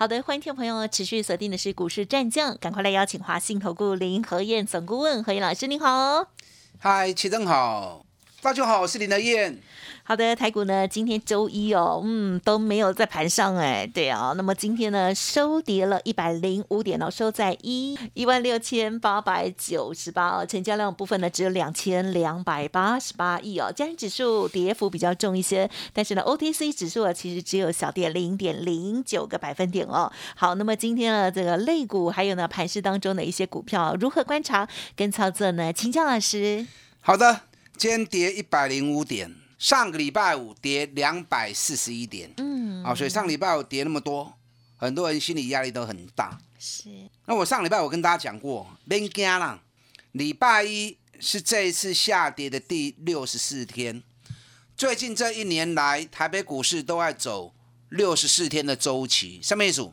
好的，欢迎听众朋友持续锁定的是股市战将，赶快来邀请华信投顾林和燕总顾问何燕老师，您好。嗨，齐正好，大家好，我是林德燕。好的，台股呢，今天周一哦，嗯，都没有在盘上哎，对啊，那么今天呢，收跌了一百零五点哦，收在一一万六千八百九十八哦，成交量部分呢只有两千两百八十八亿哦，加权指数跌幅比较重一些，但是呢，OTC 指数啊其实只有小跌零点零九个百分点哦。好，那么今天呢，这个类股还有呢盘市当中的一些股票如何观察跟操作呢？请江老师。好的，今天跌一百零五点。上个礼拜五跌两百四十一点，嗯，啊，所以上礼拜五跌那么多，很多人心理压力都很大。是，那我上礼拜我跟大家讲过，别惊啦，礼拜一是这一次下跌的第六十四天。最近这一年来，台北股市都在走六十四天的周期，什么意思？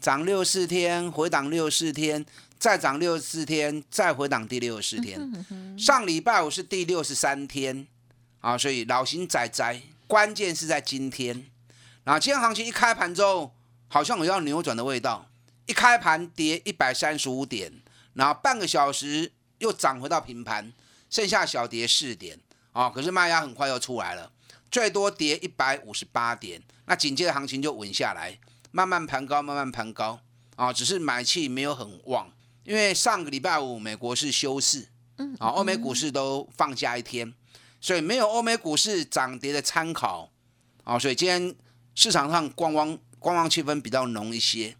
涨六四天，回档六四天，再涨六十四天，再回档第六十四天。上礼拜五是第六十三天。啊，所以老型仔仔，关键是在今天。然后今天行情一开盘之后，好像有要扭转的味道。一开盘跌一百三十五点，然后半个小时又涨回到平盘，剩下小跌四点。啊，可是卖压很快又出来了，最多跌一百五十八点。那紧接着行情就稳下来，慢慢盘高，慢慢盘高。啊，只是买气没有很旺，因为上个礼拜五美国是休市，嗯，啊，欧美股市都放假一天。所以没有欧美股市涨跌的参考，啊，所以今天市场上观望观望气氛比较浓一些。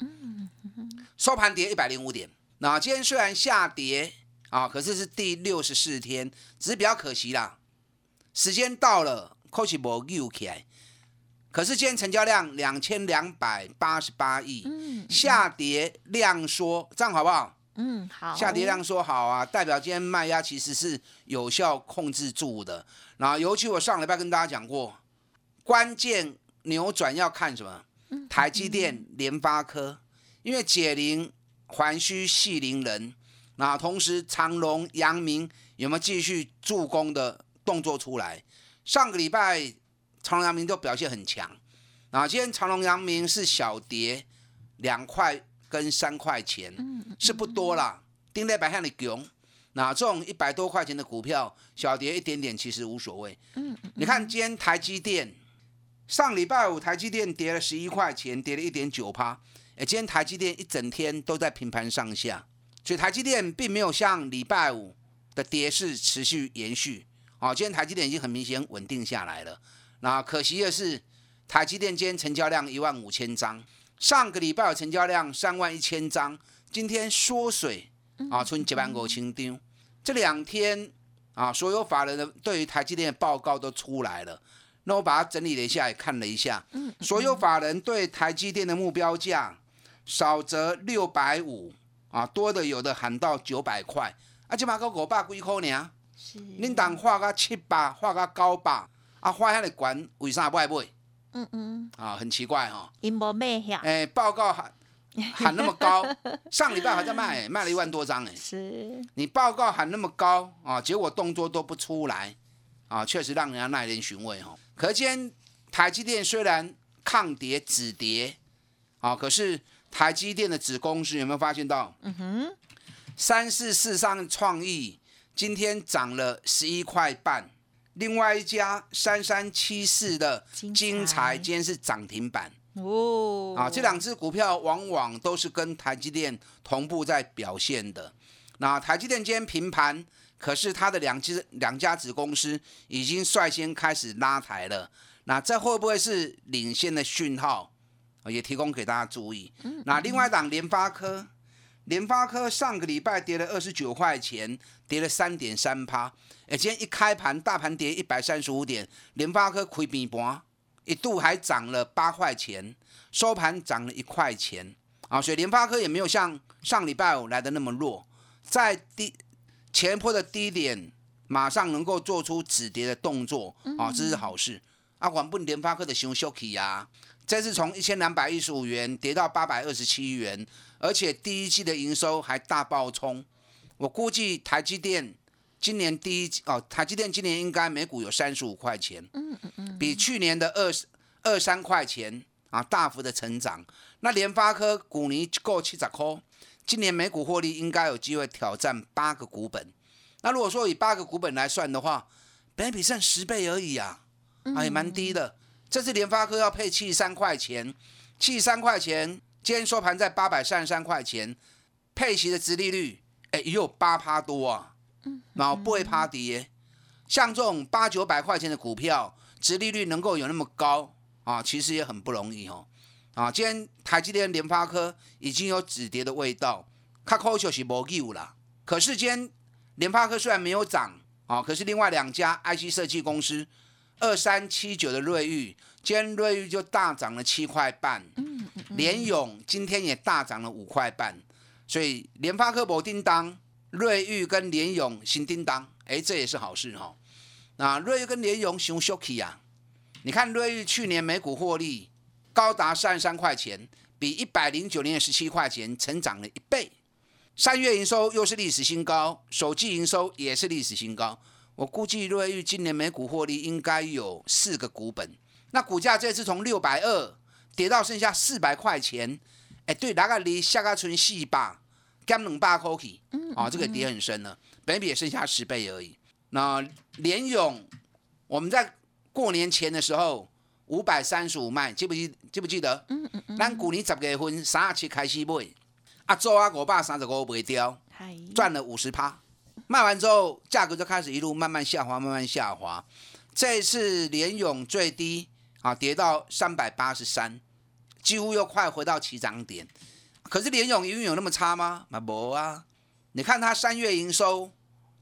收盘跌一百零五点，那今天虽然下跌啊，可是是第六十四天，只是比较可惜啦。时间到了，科技波又起来，可是今天成交量两千两百八十八亿，下跌量缩，这样好不好？嗯，好。下跌量说好啊，代表今天卖压其实是有效控制住的。然后，尤其我上礼拜跟大家讲过，关键扭转要看什么？台积电、联发科，因为解铃还须系铃人。那同时，长隆、阳明有没有继续助攻的动作出来？上个礼拜长隆、阳明都表现很强。那今天长隆、阳明是小跌两块。跟三块钱是不多啦，盯在白向你囧，那这种一百多块钱的股票小跌一点点其实无所谓。嗯，你看今天台积电上礼拜五台积电跌了十一块钱，跌了一点九趴。哎，今天台积电一整天都在平盘上下，所以台积电并没有像礼拜五的跌势持续延续。哦，今天台积电已经很明显稳定下来了。那可惜的是，台积电今天成交量一万五千张。上个礼拜有成交量三万一千张，今天缩水啊，存几万股清丢。这两天啊，所有法人的对于台积电的报告都出来了，那我把它整理了一下，也看了一下，所有法人对台积电的目标价少则六百五啊，多的有的喊到九百块，啊，起码个五百几块呢。是，恁当画个七百，画个九百，啊，画遐个悬，为啥不爱买？嗯嗯，啊，很奇怪哈，因无卖呀，哎，报告喊喊那么高，上礼拜还在卖，卖了一万多张哎，是，你报告喊那么高啊，结果动作都不出来啊，确实让人家耐人寻味哈。可见台积电虽然抗跌止跌啊，可是台积电的子公司有没有发现到？嗯哼，三四四上创意今天涨了十一块半。另外一家三三七四的金财今天是涨停板哦，啊，这两只股票往往都是跟台积电同步在表现的。那台积电今天平盘，可是它的两只两家子公司已经率先开始拉抬了。那这会不会是领先的讯号？也提供给大家注意。那另外一档联发科。联发科上个礼拜跌了二十九块钱，跌了三点三趴。哎，今天一开盘，大盘跌一百三十五点，联发科亏平盘，一度还涨了八块钱，收盘涨了一块钱。啊，所以联发科也没有像上礼拜五来的那么弱，在低前坡的低点马上能够做出止跌的动作啊，这是好事。啊，管不联发科的熊休起呀，这是从一千两百一十五元跌到八百二十七元，而且第一季的营收还大爆冲。我估计台积电今年第一季哦，台积电今年应该每股有三十五块钱，嗯嗯嗯，比去年的二二三块钱啊大幅的成长。那联发科股尼够七十块，今年每股获利应该有机会挑战八个股本。那如果说以八个股本来算的话，本比剩十倍而已啊。啊，也蛮低的。这次联发科要配七十三块钱，七十三块钱，今天收盘在八百三十三块钱，配息的殖利率，哎，也有八趴多啊。嗯，然后不会趴跌。像这种八九百块钱的股票，殖利率能够有那么高啊，其实也很不容易哦。啊，今天台积电、联发科已经有止跌的味道，卡扣就是无救了。可是今天联发科虽然没有涨啊，可是另外两家 IC 设计公司。二三七九的瑞玉，今天瑞玉就大涨了七块半。嗯嗯。联勇今天也大涨了五块半，所以联发科博叮当，瑞玉跟联勇新叮当，哎，这也是好事哈。那瑞玉跟联勇熊 shocky 啊，你看瑞玉去年每股获利高达三十三块钱，比一百零九年的十七块钱成长了一倍。三月营收又是历史新高，首季营收也是历史新高。我估计瑞玉今年每股获利应该有四个股本，那股价这次从六百二跌到剩下四百块钱，哎，对，大概离下个村四百，减两百块去，啊，这个跌很深了，本比也剩下十倍而已。那联勇，我们在过年前的时候五百三十五卖，记不记？记不记得？嗯嗯嗯。咱去年十月份三十七开始买，啊，做啊五百三十五卖掉，赚了五十趴。卖完之后，价格就开始一路慢慢下滑，慢慢下滑。这次联勇最低啊，跌到三百八十三，几乎又快回到起涨点。可是联勇营运有那么差吗？没啊！你看它三月营收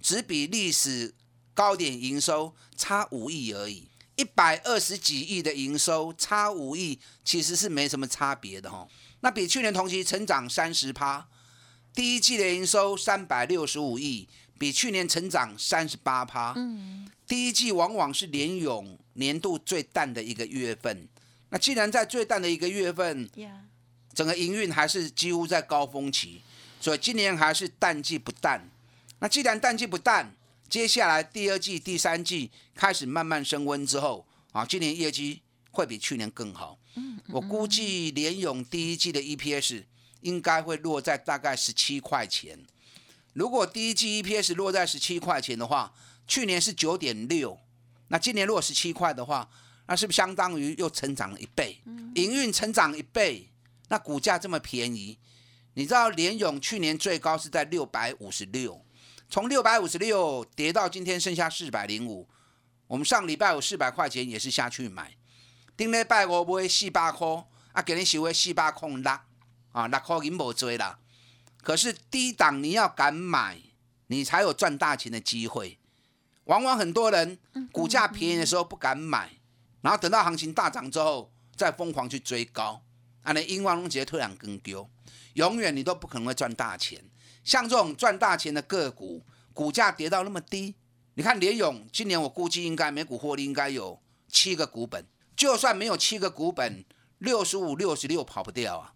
只比历史高点营收差五亿而已，一百二十几亿的营收差五亿，其实是没什么差别的哈。那比去年同期成长三十趴，第一季的营收三百六十五亿。比去年成长三十八趴。嗯，第一季往往是联勇年度最淡的一个月份。那既然在最淡的一个月份，整个营运还是几乎在高峰期，所以今年还是淡季不淡。那既然淡季不淡，接下来第二季、第三季开始慢慢升温之后，啊，今年业绩会比去年更好。嗯，我估计联勇第一季的 EPS 应该会落在大概十七块钱。如果第一季 EPS 落在十七块钱的话，去年是九点六，那今年如果十七块的话，那是不是相当于又成长了一倍？营运成长一倍，那股价这么便宜，你知道联勇去年最高是在六百五十六，从六百五十六跌到今天剩下四百零五，我们上礼拜五四百块钱也是下去买，顶礼拜五买四百块，啊，给你收回四百空六，啊，六块银无追啦。可是低档你要敢买，你才有赚大钱的机会。往往很多人股价便宜的时候不敢买，然后等到行情大涨之后再疯狂去追高，啊，你英王龙杰突然跟丢，永远你都不可能会赚大钱。像这种赚大钱的个股，股价跌到那么低，你看联勇今年我估计应该每股获利应该有七个股本，就算没有七个股本，六十五、六十六跑不掉啊。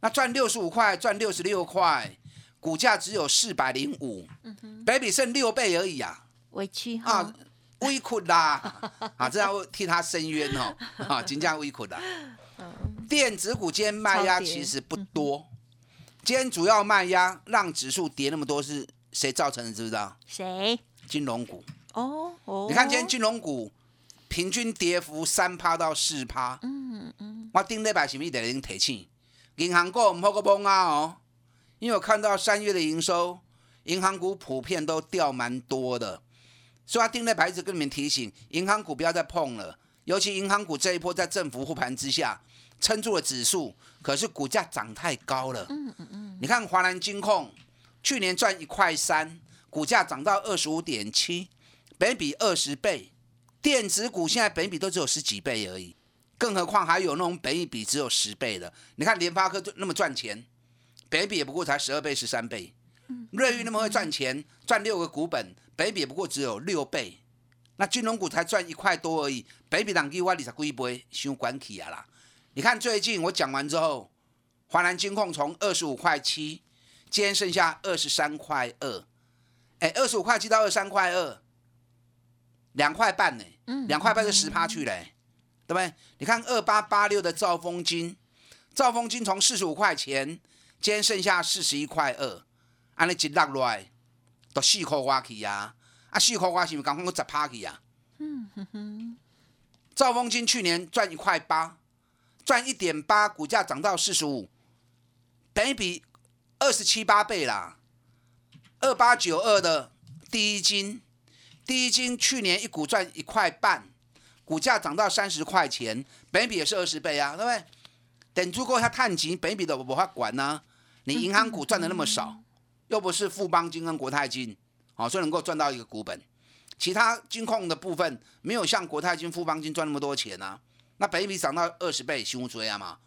那赚六十五块，赚六十六块，股价只有四百零五，baby 剩六倍而已啊，委屈啊，委屈啦，啊，这样替他申冤哦，啊，金价委屈啦。电子股今天卖压其实不多，今天主要卖压让指数跌那么多是谁造成的？知不知道？谁？金融股。哦哦，你看今天金融股平均跌幅三趴到四趴，嗯嗯，我顶礼拜是咪得零提醒？银行股唔好个崩啊哦，因为我看到三月的营收，银行股普遍都掉蛮多的，所以他盯在牌子跟你们提醒，银行股不要再碰了。尤其银行股这一波在政府护盘之下，撑住了指数，可是股价涨太高了。嗯嗯嗯。你看华南金控去年赚一块三，股价涨到二十五点七，本比二十倍，电子股现在本比都只有十几倍而已。更何况还有那种本益比只有十倍的，你看联发科就那么赚钱，北比也不过才十二倍、十三倍。瑞昱那么会赚钱，赚六个股本，北比也不过只有六倍，那金融股才赚一块多而已，北比当给我二十几倍，伤管起啊啦！你看最近我讲完之后，华南金控从二十五块七，今天剩下二十三块二，哎，二十五块七到二十三块二，两块半呢，两块半就十趴去嘞，对不对？你看二八八六的兆丰金，兆丰金从四十五块钱，今天剩下四十一块二，安尼一落来。都四块花去呀，啊，四块花是不是刚刚我十趴去呀？嗯哼哼。兆丰金去年赚一块八，赚一点八，股价涨到四十五，等于比二十七八倍啦。二八九二的第一金，第一金去年一股赚一块半，股价涨到三十块钱，本比也是二十倍啊，对不对？等足够它探级，本比的我法管呢。你银行股赚的那么少。又不是富邦金跟国泰金，好，所以能够赚到一个股本。其他金控的部分没有像国泰金、富邦金赚那么多钱啊。那本比涨到二十倍，凶追啊嘛！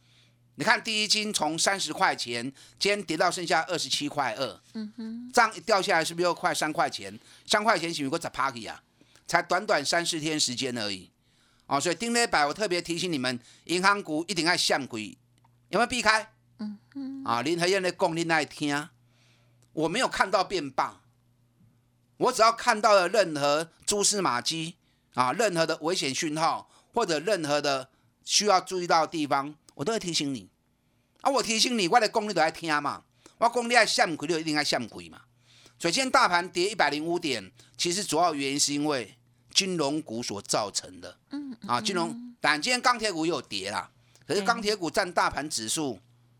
你看第一金从三十块钱，今天跌到剩下二十七块二，嗯哼，这样一掉下来是不是又快三块钱？三块钱行不是个 party 啊？才短短三四天时间而已，哦，所以丁磊百我特别提醒你们，银行股一定要向鬼，有没有避开？嗯嗯，啊，林和燕的讲你爱听。我没有看到变棒，我只要看到了任何蛛丝马迹啊，任何的危险讯号或者任何的需要注意到的地方，我都会提醒你。啊，我提醒你，我的功力都爱听嘛，我功力爱向鬼就一定爱向鬼嘛。所以今天大盘跌一百零五点，其实主要原因是因为金融股所造成的。嗯啊，金融，但今天钢铁股有跌啦，可是钢铁股占大盘指数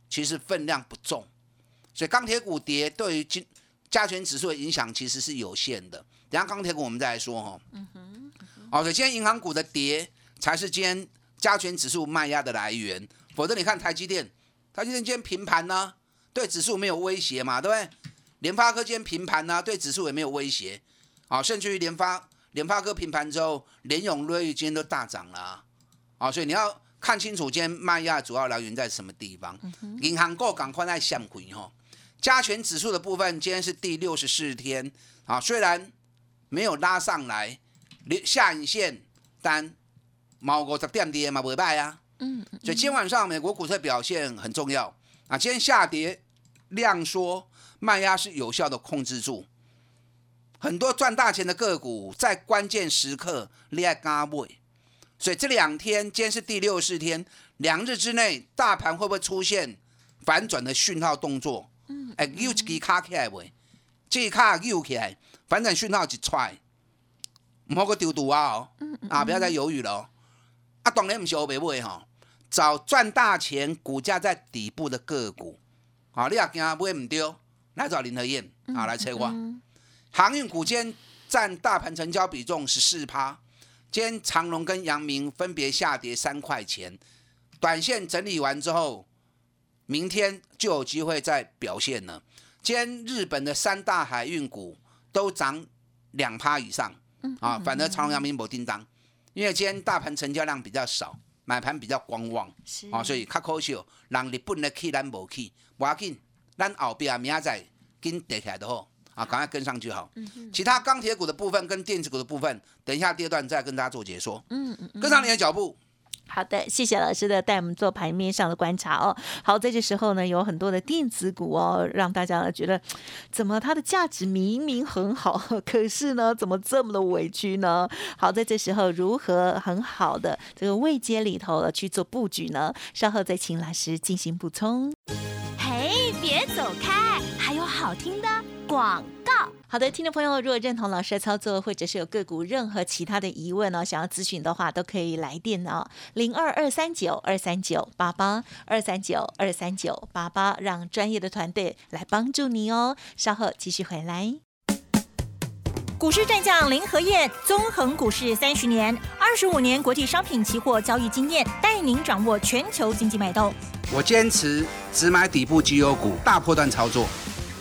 其实分量不重。所以钢铁股跌对于金加权指数的影响其实是有限的。等下钢铁股我们再来说哈。嗯哼。哦，所以今天银行股的跌才是今天加权指数卖压的来源。否则你看台积电，台积电今天平盘呢，对指数没有威胁嘛，对不对？联发科今天平盘呢，对指数也没有威胁。好，甚至于联发联发科平盘之后，联永瑞今天都大涨了。啊，所以你要看清楚今天卖压主要来源在什么地方。银行股赶快在向回哈。加权指数的部分，今天是第六十四天啊，虽然没有拉上来，下影线，但毛五十点跌嘛，不败啊。嗯。所以今天晚上美国股市表现很重要啊。今天下跌量缩，卖压是有效的控制住，很多赚大钱的个股在关键时刻厉害嘎位。所以这两天，今天是第六十四天，两日之内，大盘会不会出现反转的讯号动作？嗯哎，又一支卡起来未？这卡又起来，反转讯号一出，唔好个丢赌啊！哦，啊，不要再犹豫了。啊，当然唔是欧白买哈，找赚大钱、股价在底部的个股。啊，你也惊买唔丢，来找林和燕啊来催我。航运股间占大盘成交比重十四趴，今天长隆跟阳明分别下跌三块钱，短线整理完之后。明天就有机会再表现了。今天日本的三大海运股都涨两趴以上，啊，反而长隆、阳明没叮当，因为今天大盘成交量比较少，买盘比较观望，啊，所以较可惜，让日本的去咱无起，不要紧，咱后边明仔载紧跌起来的好，啊，赶快跟上去好。其他钢铁股的部分跟电子股的部分，等一下第二段再跟大家做解说。嗯嗯，跟上你的脚步。好的，谢谢老师的带我们做盘面上的观察哦。好，在这时候呢，有很多的电子股哦，让大家觉得，怎么它的价值明明很好，可是呢，怎么这么的委屈呢？好，在这时候如何很好的这个位阶里头去做布局呢？稍后再请老师进行补充。嘿，别走开，还有好听的广告。好的，听众朋友，如果认同老师的操作，或者是有个股任何其他的疑问呢，想要咨询的话，都可以来电哦，零二二三九二三九八八二三九二三九八八，让专业的团队来帮助你哦。稍后继续回来。股市战将林和燕，纵横股市三十年，二十五年国际商品期货交易经验，带您掌握全球经济脉动。我坚持只买底部绩优股，大波段操作。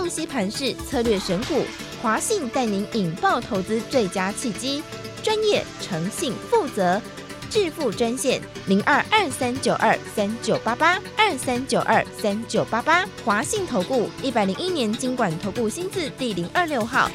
洞悉盘势策略选股，华信带您引爆投资最佳契机，专业、诚信、负责。致富专线零二二三九二三九八八二三九二三九八八，华信投顾一百零一年经管投顾新字第零二六号。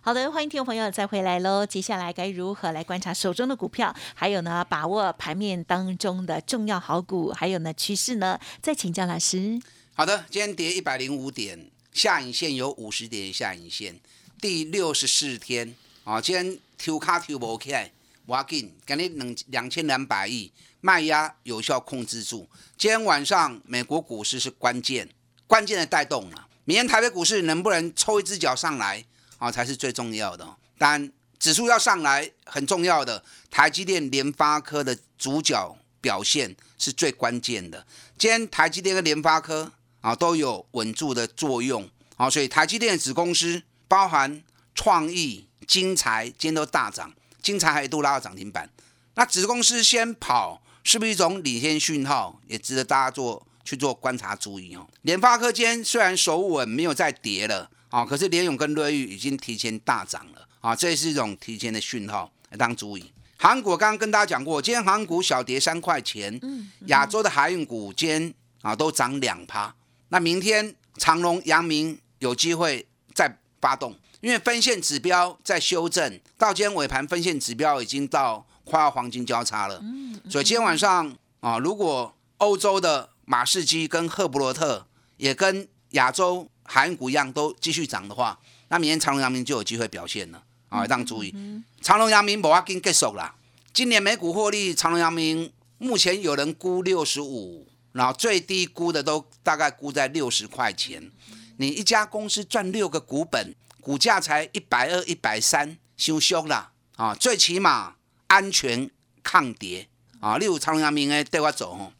好的，欢迎听众朋友再回来喽。接下来该如何来观察手中的股票？还有呢，把握盘面当中的重要好股，还有呢趋势呢？再请教老师。好的，今天跌一百零五点，下影线有五十点下影线，第六十四天啊，今天抽卡抽不起来。挖紧，今日两两千两百亿卖压有效控制住。今天晚上美国股市是关键，关键的带动了。明天台北股市能不能抽一只脚上来啊，才是最重要的。但指数要上来很重要的，台积电、联发科的主角表现是最关键的。今天台积电跟联发科啊都有稳住的作用啊，所以台积电子公司包含创意、精材，今天都大涨。精彩还一度拉到涨停板，那子公司先跑是不是一种领先讯号？也值得大家做去做观察注意哦。联发科间虽然手稳没有再跌了啊，可是联永跟瑞昱已经提前大涨了啊，这也是一种提前的讯号，当注意。韩国刚刚跟大家讲过，今天韩股小跌三块钱，亚洲的海运股间啊都涨两趴。那明天长隆、阳明有机会再发动。因为分线指标在修正，到今天尾盘分线指标已经到快要黄金交叉了，所以今天晚上啊，如果欧洲的马士基跟赫伯罗特也跟亚洲海运股一样都继续涨的话，那明天长隆、阳明就有机会表现了啊！当注意，长隆、阳明不要跟结束啦。今年美股获利，长隆、阳明目前有人估六十五，然后最低估的都大概估在六十块钱。你一家公司赚六个股本。股价才一百二、一百三，修凶了啊！最起码安全抗跌啊！例如长阳明诶，带我走。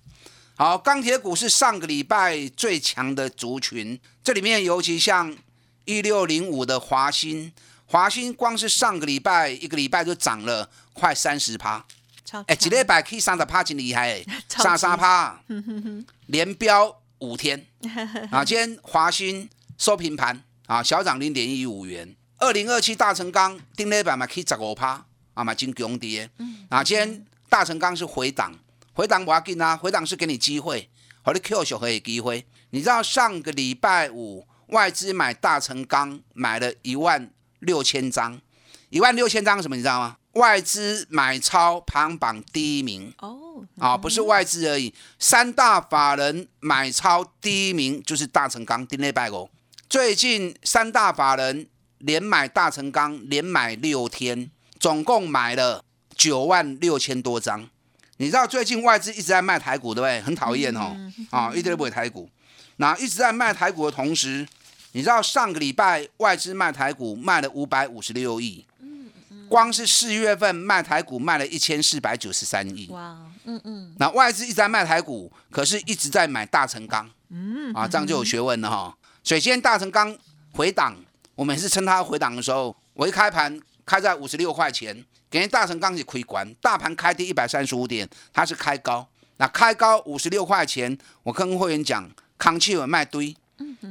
好，钢铁股是上个礼拜最强的族群，这里面尤其像一六零五的华兴，华兴光是上个礼拜一个礼拜就涨了快三十趴，哎，几礼拜可以三十趴，真厉害，三三趴，连标五天啊！今天华兴收平盘。啊，小涨零点一五元。二零二七大成钢定力板嘛，可以十五趴，啊嘛真强跌。嗯。啊，今天大成钢是回档，回档我要紧啊，回档是给你机会，和你 Q 小可以机会。你知道上个礼拜五外资买大成钢买了一万六千张，一万六千张什么你知道吗？外资买超排行榜第一名。哦。啊，不是外资而已，三大法人买超第一名就是大成钢定力板哦。最近三大法人连买大成钢，连买六天，总共买了九万六千多张。你知道最近外资一直在卖台股，对不对？很讨厌哦，啊，一直都不会台股。那一直在卖台股的同时，你知道上个礼拜外资卖台股卖了五百五十六亿，光是四月份卖台股卖了一千四百九十三亿。哇，嗯嗯。那外资一直在卖台股，可是一直在买大成钢，嗯，啊，这样就有学问了哈。所以今天大成钢回档，我每次称它回档的时候，我一开盘开在五十六块钱，给人大成钢是亏关，大盘开低一百三十五点，它是开高，那开高五十六块钱，我跟会员讲，康气稳卖堆，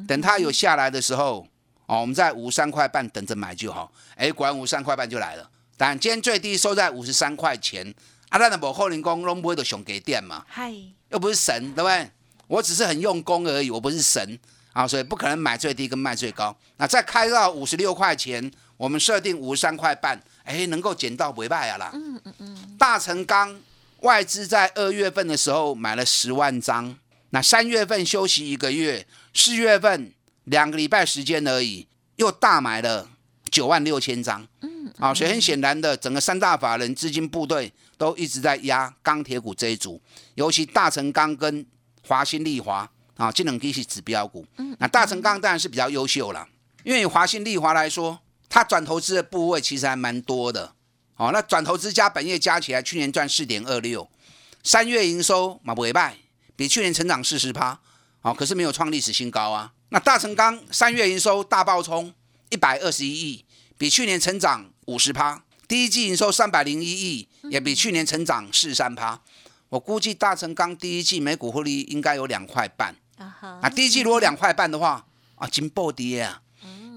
等它有下来的时候，哦，我们在五三块半等着买就好，哎，果然五三块半就来了，但今天最低收在五十三块钱，啊，那的某后人工拢不会都熊给店嘛，嗨，又不是神，对不对？我只是很用功而已，我不是神。啊，所以不可能买最低跟卖最高。那再开到五十六块钱，我们设定五十三块半，哎，能够捡到尾拜啊啦。嗯嗯嗯。大成钢外资在二月份的时候买了十万张，那三月份休息一个月，四月份两个礼拜时间而已，又大买了九万六千张。嗯。啊，所以很显然的，整个三大法人资金部队都一直在压钢铁股这一组，尤其大成钢跟华新丽华。啊，这两个是指标股。嗯，那大成钢当然是比较优秀了，因为华新丽华来说，它转投资的部位其实还蛮多的。哦，那转投资加本业加起来，去年赚四点二六，三月营收嘛不会败，比去年成长四十趴。哦，可是没有创历史新高啊。那大成钢三月营收大爆冲一百二十一亿，比去年成长五十趴，第一季营收三百零一亿，也比去年成长四三趴。我估计大成钢第一季每股获利应该有两块半啊。第一季如果两块半的话啊，金暴跌啊！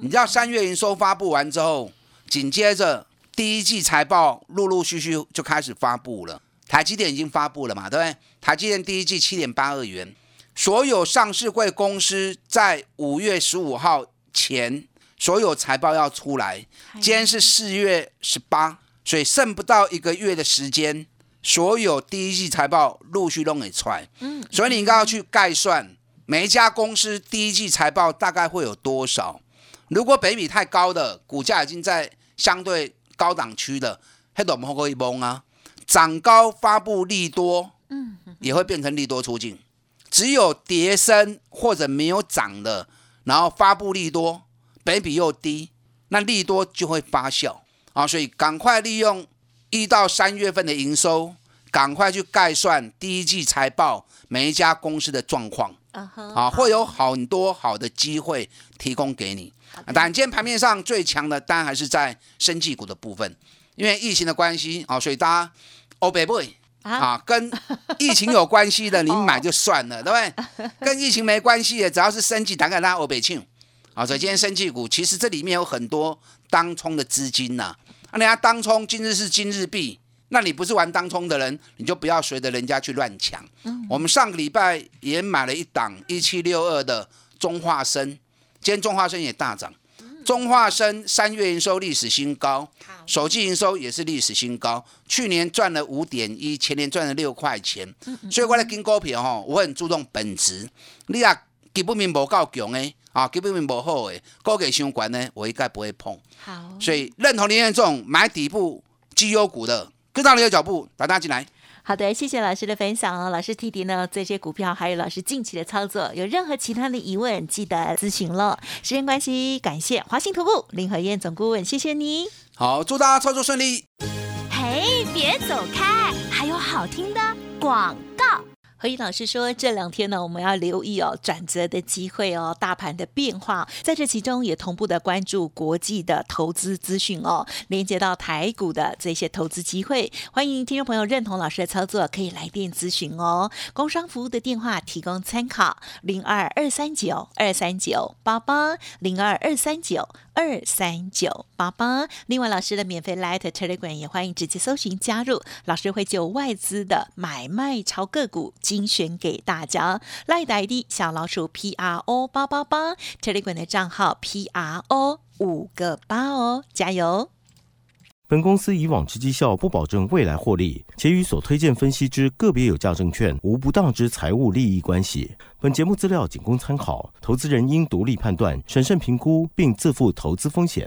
你知道三月营收发布完之后，紧接着第一季财报陆陆续续就开始发布了。台积电已经发布了嘛，对不对？台积电第一季七点八二元，所有上市贵公司在五月十五号前所有财报要出来。今天是四月十八，所以剩不到一个月的时间，所有第一季财报陆续都给出来。嗯，所以你应该要去概算每一家公司第一季财报大概会有多少。如果北比太高的股价已经在相对高档区的，黑豆摸过一崩啊。涨高发布利多，嗯，也会变成利多出境。只有跌升或者没有涨的，然后发布利多，本比又低，那利多就会发酵啊。所以赶快利用一到三月份的营收，赶快去概算第一季财报每一家公司的状况啊，会有很多好的机会提供给你。但今天盘面上最强的，当然还是在生技股的部分，因为疫情的关系啊，所以大家。哦，北部啊，跟疫情有关系的，你 买就算了，对不对？跟疫情没关系的，只要是升绩，大概拉欧北庆。啊，所以今天升绩股，其实这里面有很多当冲的资金呐。啊，人家当冲今日是今日币，那你不是玩当冲的人，你就不要随着人家去乱抢。我们上个礼拜也买了一档一七六二的中化生，今天中化生也大涨。中化生三月营收历史新高，首季营收也是历史新高。去年赚了五点一，前年赚了六块钱。所以我来跟股票吼，我很注重本质。你啊基本面无够强诶，啊基本面无好诶，股价相关呢，我应该不会碰。好，所以认同林彦这种买底部绩优股的，跟上你的脚步，大家进来。好的，谢谢老师的分享哦。老师提提呢这些股票，还有老师近期的操作，有任何其他的疑问，记得咨询了。时间关系，感谢华信投顾林和燕总顾问，谢谢你。好，祝大家操作顺利。嘿，别走开，还有好听的广告。何毅老师说：“这两天呢，我们要留意哦转折的机会哦，大盘的变化，在这其中也同步的关注国际的投资资讯哦，连接到台股的这些投资机会。欢迎听众朋友认同老师的操作，可以来电咨询哦。工商服务的电话提供参考：零二二三九二三九八八零二二三九二三九八八。另外，老师的免费 Light Telegram 也欢迎直接搜寻加入，老师会就外资的买卖超个股。”精选给大家，赖呆的小老鼠 P R O 八八八，Telegram 的账号 P R O 五个八哦，加油！本公司以往之绩效不保证未来获利，且与所推荐分析之个别有价证券无不当之财务利益关系。本节目资料仅供参考，投资人应独立判断、审慎评估，并自负投资风险。